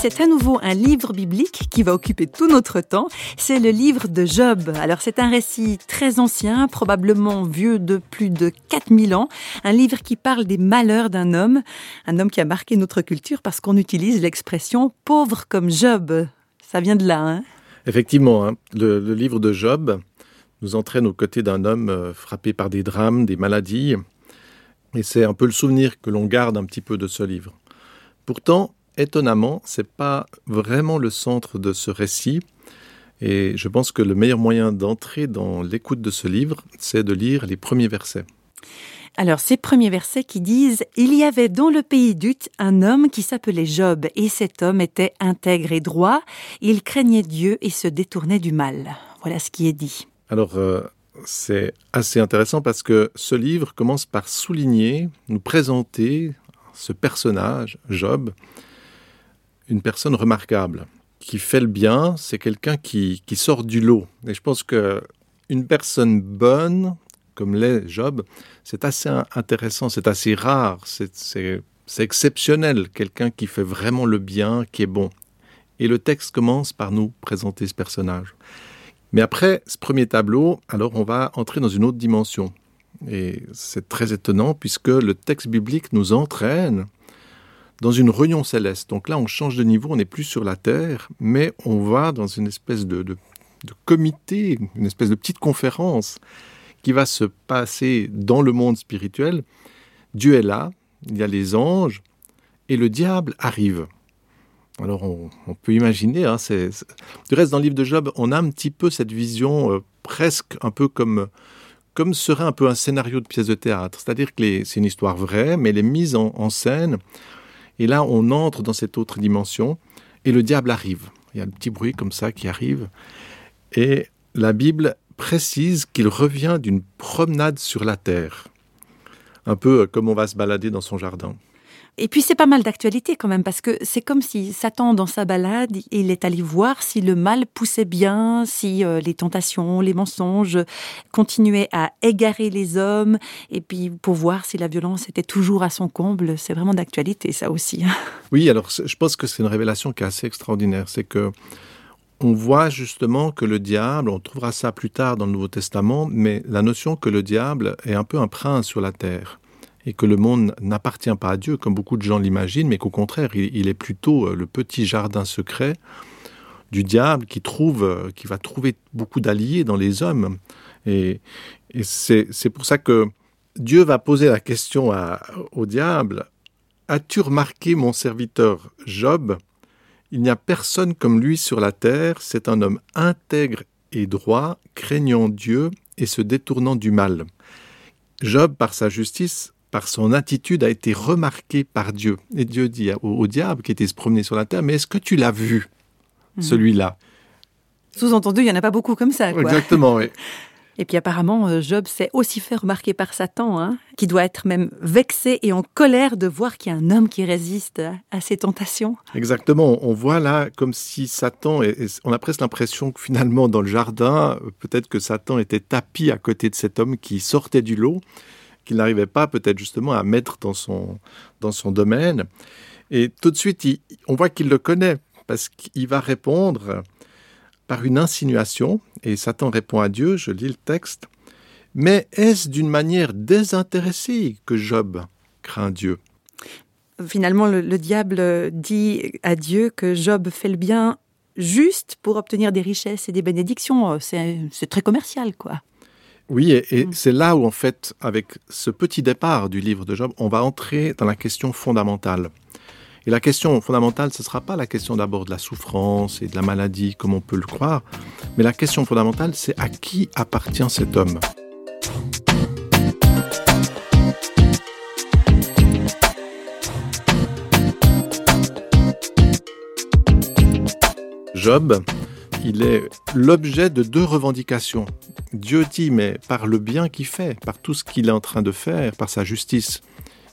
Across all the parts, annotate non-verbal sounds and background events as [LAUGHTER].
C'est à nouveau un livre biblique qui va occuper tout notre temps. C'est le livre de Job. Alors, c'est un récit très ancien, probablement vieux de plus de 4000 ans. Un livre qui parle des malheurs d'un homme. Un homme qui a marqué notre culture parce qu'on utilise l'expression pauvre comme Job. Ça vient de là, hein Effectivement, hein. le, le livre de Job nous entraîne aux côtés d'un homme euh, frappé par des drames, des maladies. Et c'est un peu le souvenir que l'on garde un petit peu de ce livre. Pourtant, étonnamment, c'est pas vraiment le centre de ce récit. Et je pense que le meilleur moyen d'entrer dans l'écoute de ce livre, c'est de lire les premiers versets. Alors, ces premiers versets qui disent Il y avait dans le pays d'Ut un homme qui s'appelait Job, et cet homme était intègre et droit. Il craignait Dieu et se détournait du mal. Voilà ce qui est dit. Alors, euh, c'est assez intéressant parce que ce livre commence par souligner, nous présenter ce personnage, Job, une personne remarquable, qui fait le bien, c'est quelqu'un qui, qui sort du lot. Et je pense que une personne bonne, comme l'est Job, c'est assez intéressant, c'est assez rare, c'est exceptionnel, quelqu'un qui fait vraiment le bien, qui est bon. Et le texte commence par nous présenter ce personnage. Mais après ce premier tableau, alors on va entrer dans une autre dimension. Et c'est très étonnant puisque le texte biblique nous entraîne dans une réunion céleste. Donc là, on change de niveau, on n'est plus sur la Terre, mais on va dans une espèce de, comité, une espèce de petite conférence qui va se passer dans le monde spirituel. Dieu est là, il y a les anges, et le diable arrive. Alors on, peut imaginer, hein, du reste dans le livre de Job, on a un petit peu cette vision euh, presque un peu comme comme serait un peu un scénario de pièce de théâtre. C'est-à-dire que c'est une histoire vraie, mais elle est mise en, en scène et là, on entre dans cette autre dimension et le diable arrive. Il y a un petit bruit comme ça qui arrive. Et la Bible précise qu'il revient d'une promenade sur la terre. Un peu comme on va se balader dans son jardin. Et puis c'est pas mal d'actualité quand même, parce que c'est comme si Satan, dans sa balade, il est allé voir si le mal poussait bien, si euh, les tentations, les mensonges continuaient à égarer les hommes, et puis pour voir si la violence était toujours à son comble. C'est vraiment d'actualité, ça aussi. Oui, alors je pense que c'est une révélation qui est assez extraordinaire. C'est que on voit justement que le diable, on trouvera ça plus tard dans le Nouveau Testament, mais la notion que le diable est un peu un prince sur la terre et que le monde n'appartient pas à Dieu, comme beaucoup de gens l'imaginent, mais qu'au contraire, il, est plutôt euh, le petit jardin secret du diable qui trouve, euh, qui va trouver beaucoup d'alliés dans les hommes. Et, et c'est pour ça que Dieu va poser la question au diable As-tu remarqué mon serviteur Job? Il n'y a personne comme lui sur la terre, c'est un homme intègre et droit, craignant Dieu et se détournant du mal. Job, par sa justice, par son attitude, a été remarqué par Dieu. Et Dieu dit au, au diable qui était se promener sur la terre, mais est-ce que tu l'as vu, mmh. celui-là? Sous-entendu, il n'y en a pas beaucoup comme ça. Quoi. Exactement, oui. [LAUGHS] Et puis apparemment, euh, Job s'est aussi fait remarquer par Satan, hein, qui doit être même vexé et en colère de voir qu'il y a un homme qui résiste à ses tentations. Exactement. On voit là comme si Satan, et on a presque l'impression que finalement dans le jardin, peut-être que Satan était tapis à côté de cet homme qui sortait du lot qu'il n'arrivait pas peut-être justement à mettre dans son, dans son domaine. Et tout de suite, on voit qu'il le connaît parce qu'il va répondre par une insinuation, et Satan répond à Dieu, je lis le texte, mais est-ce d'une manière désintéressée que Job craint Dieu? Finalement, le, le diable dit à Dieu que Job fait le bien juste pour obtenir des richesses et des bénédictions. C'est très commercial, quoi. Oui, et, et mmh. c'est là où, en fait, avec ce petit départ du livre de Job, on va entrer dans la question fondamentale. Et la question fondamentale, ce ne sera pas la question d'abord de la souffrance et de la maladie, comme on peut le croire, mais la question fondamentale, c'est à qui appartient cet homme? Job, il est l'objet de deux revendications. Dieu dit, mais par le bien qu'il fait, par tout ce qu'il est en train de faire, par sa justice,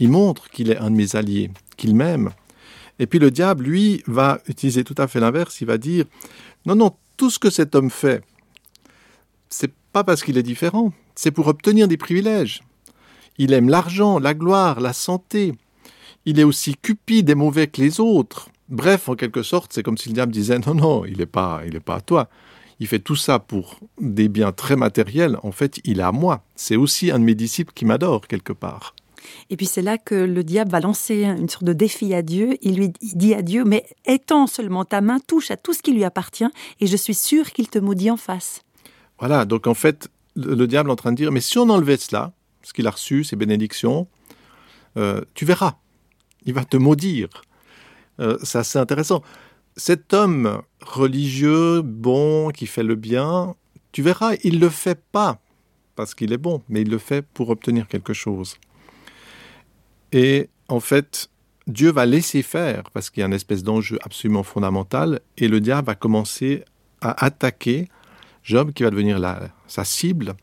il montre qu'il est un de mes alliés, qu'il m'aime. Et puis le diable, lui, va utiliser tout à fait l'inverse. Il va dire non, non, tout ce que cet homme fait, c'est pas parce qu'il est différent, c'est pour obtenir des privilèges. Il aime l'argent, la gloire, la santé. Il est aussi cupide et mauvais que les autres. Bref, en quelque sorte, c'est comme si le diable disait non, non, il n'est pas, il pas à toi. Il fait tout ça pour des biens très matériels. En fait, il à moi. C'est aussi un de mes disciples qui m'adore quelque part. Et puis c'est là que le diable va lancer une sorte de défi à Dieu. Il lui dit à Dieu, mais étends seulement ta main, touche à tout ce qui lui appartient, et je suis sûr qu'il te maudit en face. Voilà, donc en fait, le, diable est en train de dire, mais si on enlevait cela, ce qu'il a reçu, ses bénédictions, euh, tu verras, il va te maudire. Euh, c'est assez intéressant. Cet homme religieux, bon, qui fait le bien, tu verras, il ne le fait pas parce qu'il est bon, mais il le fait pour obtenir quelque chose. Et en fait, Dieu va laisser faire parce qu'il y a une espèce d'enjeu absolument fondamental et le diable va commencer à attaquer Job qui va devenir sa cible.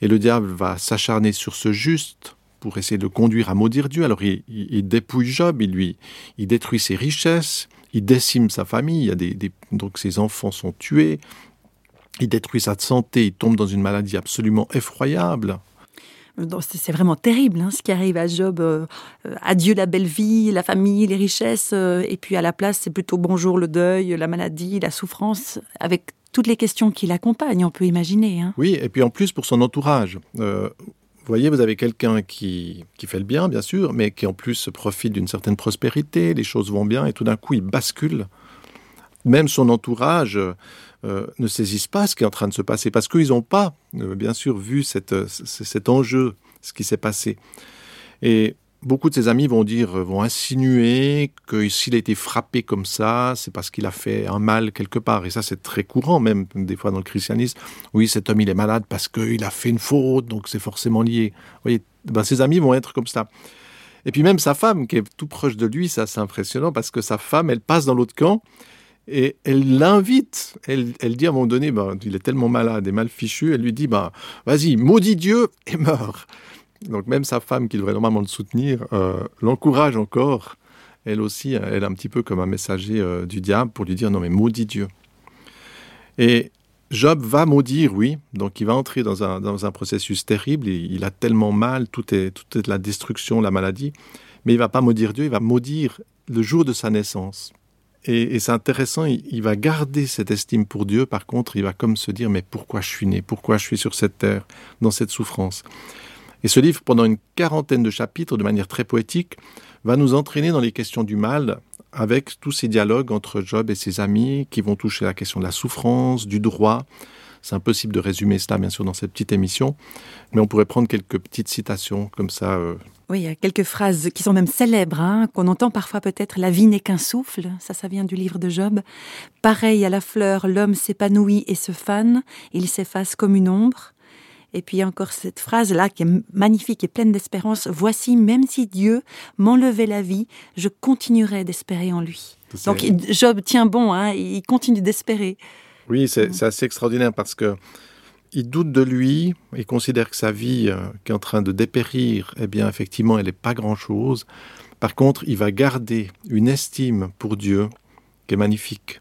Et le diable va s'acharner sur ce juste pour essayer de le conduire à maudire Dieu. Alors il, dépouille Job, il lui, il détruit ses richesses, il décime sa famille, il y a des, donc ses enfants sont tués, il détruit sa santé, il tombe dans une maladie absolument effroyable. C'est vraiment terrible hein, ce qui arrive à Job. Euh, adieu la belle vie, la famille, les richesses, euh, et puis à la place, c'est plutôt bonjour le deuil, la maladie, la souffrance, avec toutes les questions qui l'accompagnent, on peut imaginer. Hein. Oui, et puis en plus pour son entourage. Euh, voyez, vous avez quelqu'un qui, qui, fait le bien, bien sûr, mais qui en plus profite d'une certaine prospérité, les choses vont bien, et tout d'un coup, il bascule. Même son entourage euh, ne saisissent pas ce qui est en train de se passer, parce qu'ils n'ont pas, euh, bien sûr, vu cette, cet enjeu, ce qui s'est passé. Et beaucoup de ses amis vont dire, vont insinuer que s'il a été frappé comme ça, c'est parce qu'il a fait un mal quelque part. Et ça, c'est très courant, même des fois dans le christianisme. Oui, cet homme, il est malade parce qu'il a fait une faute, donc c'est forcément lié. Vous voyez, ben, ses amis vont être comme ça. Et puis même sa femme, qui est tout proche de lui, ça c'est impressionnant parce que sa femme, elle passe dans l'autre camp et elle l'invite. Elle, elle, dit à un moment donné, ben, il est tellement malade et mal fichu, elle lui dit, ben, vas-y, maudit Dieu et meurs. Donc même sa femme, qui devrait normalement le soutenir, euh, l'encourage encore. Elle aussi, elle est un petit peu comme un messager euh, du diable pour lui dire non mais maudit Dieu. Et Job va maudire, oui. Donc il va entrer dans un, dans un processus terrible. Il, il a tellement mal, tout est, tout est la destruction, la maladie. Mais il va pas maudire Dieu, il va maudire le jour de sa naissance. Et, et c'est intéressant, il, il, va garder cette estime pour Dieu. Par contre, il va comme se dire mais pourquoi je suis né? Pourquoi je suis sur cette terre, dans cette souffrance? Et ce livre, pendant une quarantaine de chapitres, de manière très poétique, va nous entraîner dans les questions du mal, avec tous ces dialogues entre Job et ses amis qui vont toucher la question de la souffrance, du droit. C'est impossible de résumer cela, bien sûr, dans cette petite émission, mais on pourrait prendre quelques petites citations comme ça. Euh... Oui, il y a quelques phrases qui sont même célèbres, hein, qu'on entend parfois peut-être. La vie n'est qu'un souffle, ça, ça vient du livre de Job. Pareil à la fleur, l'homme s'épanouit et se fane, il s'efface comme une ombre. Et puis encore cette phrase-là qui est magnifique et pleine d'espérance. Voici, même si Dieu m'enlevait la vie, je continuerai d'espérer en lui. Donc Job tient bon, hein, il continue d'espérer. Oui, c'est assez extraordinaire parce que il doute de lui, il considère que sa vie euh, qui est en train de dépérir, eh bien effectivement, elle n'est pas grand-chose. Par contre, il va garder une estime pour Dieu qui est magnifique.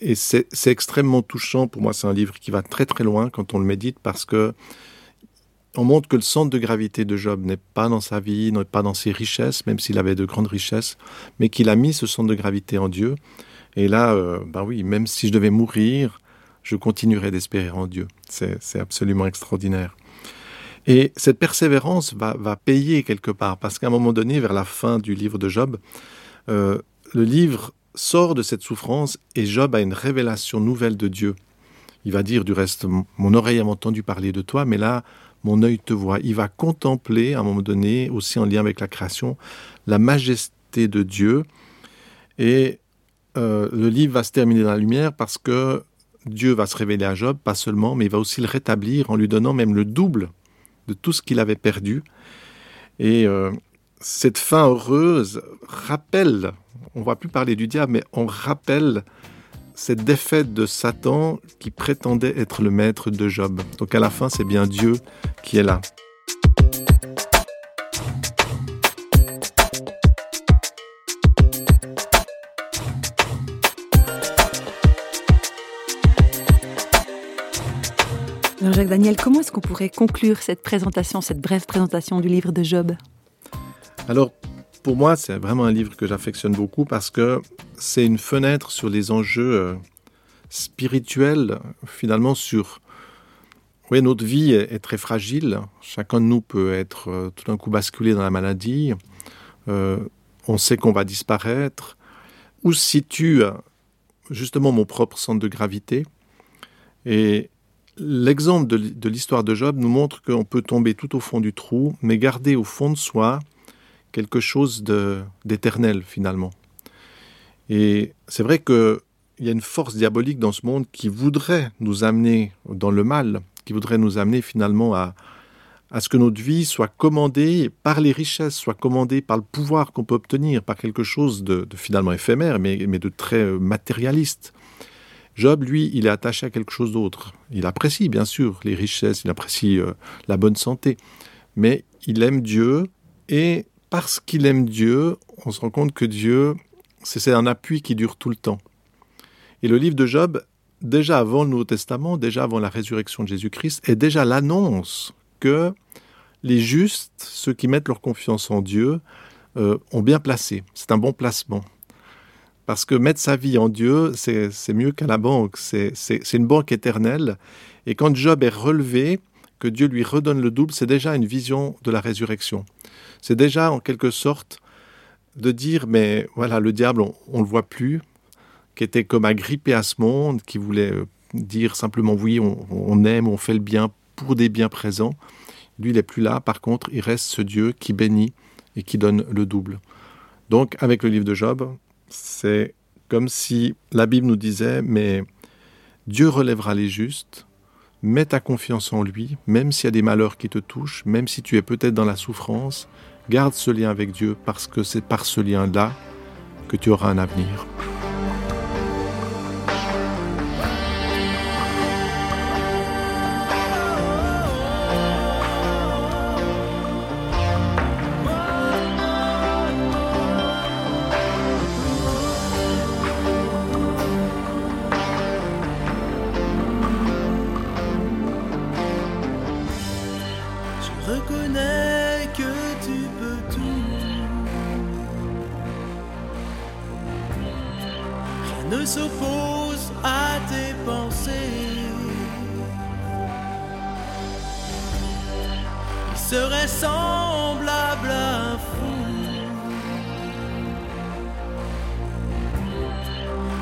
Et c'est extrêmement touchant. Pour moi, c'est un livre qui va très très loin quand on le médite parce que on montre que le centre de gravité de Job n'est pas dans sa vie, n'est pas dans ses richesses, même s'il avait de grandes richesses, mais qu'il a mis ce centre de gravité en Dieu. Et là, ben oui, même si je devais mourir, je continuerai d'espérer en Dieu. C'est absolument extraordinaire. Et cette persévérance va, va payer quelque part, parce qu'à un moment donné, vers la fin du livre de Job, euh, le livre sort de cette souffrance et Job a une révélation nouvelle de Dieu. Il va dire du reste, mon oreille a entendu parler de toi, mais là, mon œil te voit. Il va contempler, à un moment donné, aussi en lien avec la création, la majesté de Dieu. Et euh, le livre va se terminer dans la lumière parce que Dieu va se révéler à Job, pas seulement, mais il va aussi le rétablir en lui donnant même le double de tout ce qu'il avait perdu. Et euh, cette fin heureuse rappelle on ne va plus parler du diable, mais on rappelle cette défaite de Satan qui prétendait être le maître de Job. Donc à la fin, c'est bien Dieu qui est là. Alors Jacques Daniel, comment est-ce qu'on pourrait conclure cette présentation, cette brève présentation du livre de Job? Alors, pour moi, c'est vraiment un livre que j'affectionne beaucoup parce que c'est une fenêtre sur les enjeux euh, spirituels, finalement, sur... Oui, notre vie est, très fragile. Chacun de nous peut être euh, tout d'un coup basculé dans la maladie. Euh, on sait qu'on va disparaître. Où se situe justement mon propre centre de gravité? Et l'exemple de, l'histoire de Job nous montre qu'on peut tomber tout au fond du trou, mais garder au fond de soi quelque chose d'éternel finalement. Et c'est vrai qu'il y a une force diabolique dans ce monde qui voudrait nous amener dans le mal, qui voudrait nous amener finalement à, à ce que notre vie soit commandée par les richesses, soit commandée par le pouvoir qu'on peut obtenir, par quelque chose de, finalement éphémère, mais, mais, de très matérialiste. Job, lui, il est attaché à quelque chose d'autre. Il apprécie, bien sûr, les richesses, il apprécie euh, la bonne santé, mais il aime Dieu, et parce qu'il aime Dieu, on se rend compte que Dieu, c'est un appui qui dure tout le temps. Et le livre de Job, déjà avant le Nouveau Testament, déjà avant la résurrection de Jésus-Christ, est déjà l'annonce que les justes, ceux qui mettent leur confiance en Dieu, euh, ont bien placé. C'est un bon placement. Parce que mettre sa vie en Dieu, c'est mieux qu'à la banque. C'est une banque éternelle. Et quand Job est relevé, que Dieu lui redonne le double, c'est déjà une vision de la résurrection. C'est déjà en quelque sorte de dire, mais voilà, le diable, on ne le voit plus, qui était comme agrippé à ce monde, qui voulait euh, dire simplement oui, on, on aime, on fait le bien pour des biens présents. Lui, il n'est plus là. Par contre, il reste ce Dieu qui bénit et qui donne le double. Donc, avec le livre de Job, c'est comme si la Bible nous disait, mais Dieu relèvera les justes, mets ta confiance en lui, même s'il y a des malheurs qui te touchent, même si tu es peut-être dans la souffrance, garde ce lien avec Dieu parce que c'est par ce lien-là que tu auras un avenir. Serait semblable à un fou.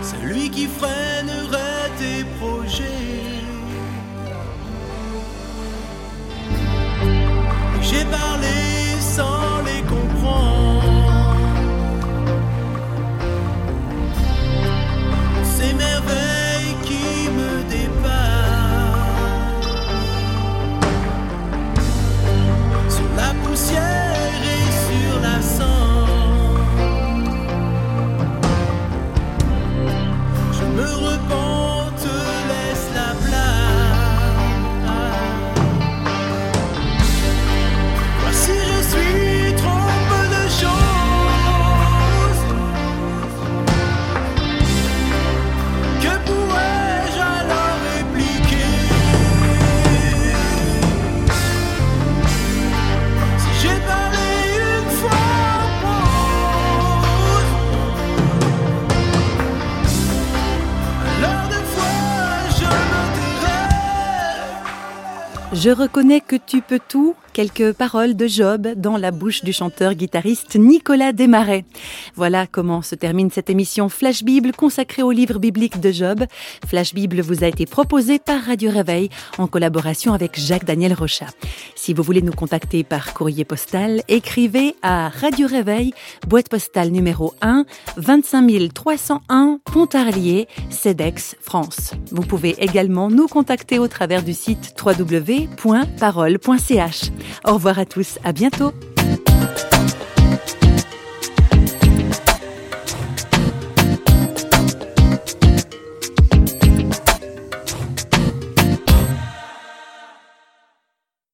Celui qui freinerait tes projets. Je reconnais que tu peux tout quelques paroles de Job dans la bouche du chanteur-guitariste Nicolas Desmarais. Voilà comment se termine cette émission Flash Bible consacrée au livre biblique de Job. Flash Bible vous a été proposé par Radio Réveil en collaboration avec Jacques-Daniel Rochat. Si vous voulez nous contacter par courrier postal, écrivez à Radio Réveil, boîte postale numéro 1, 25 301 Pontarlier, CEDEX, France. Vous pouvez également nous contacter au travers du site www.parole.ch. Au revoir à tous, à bientôt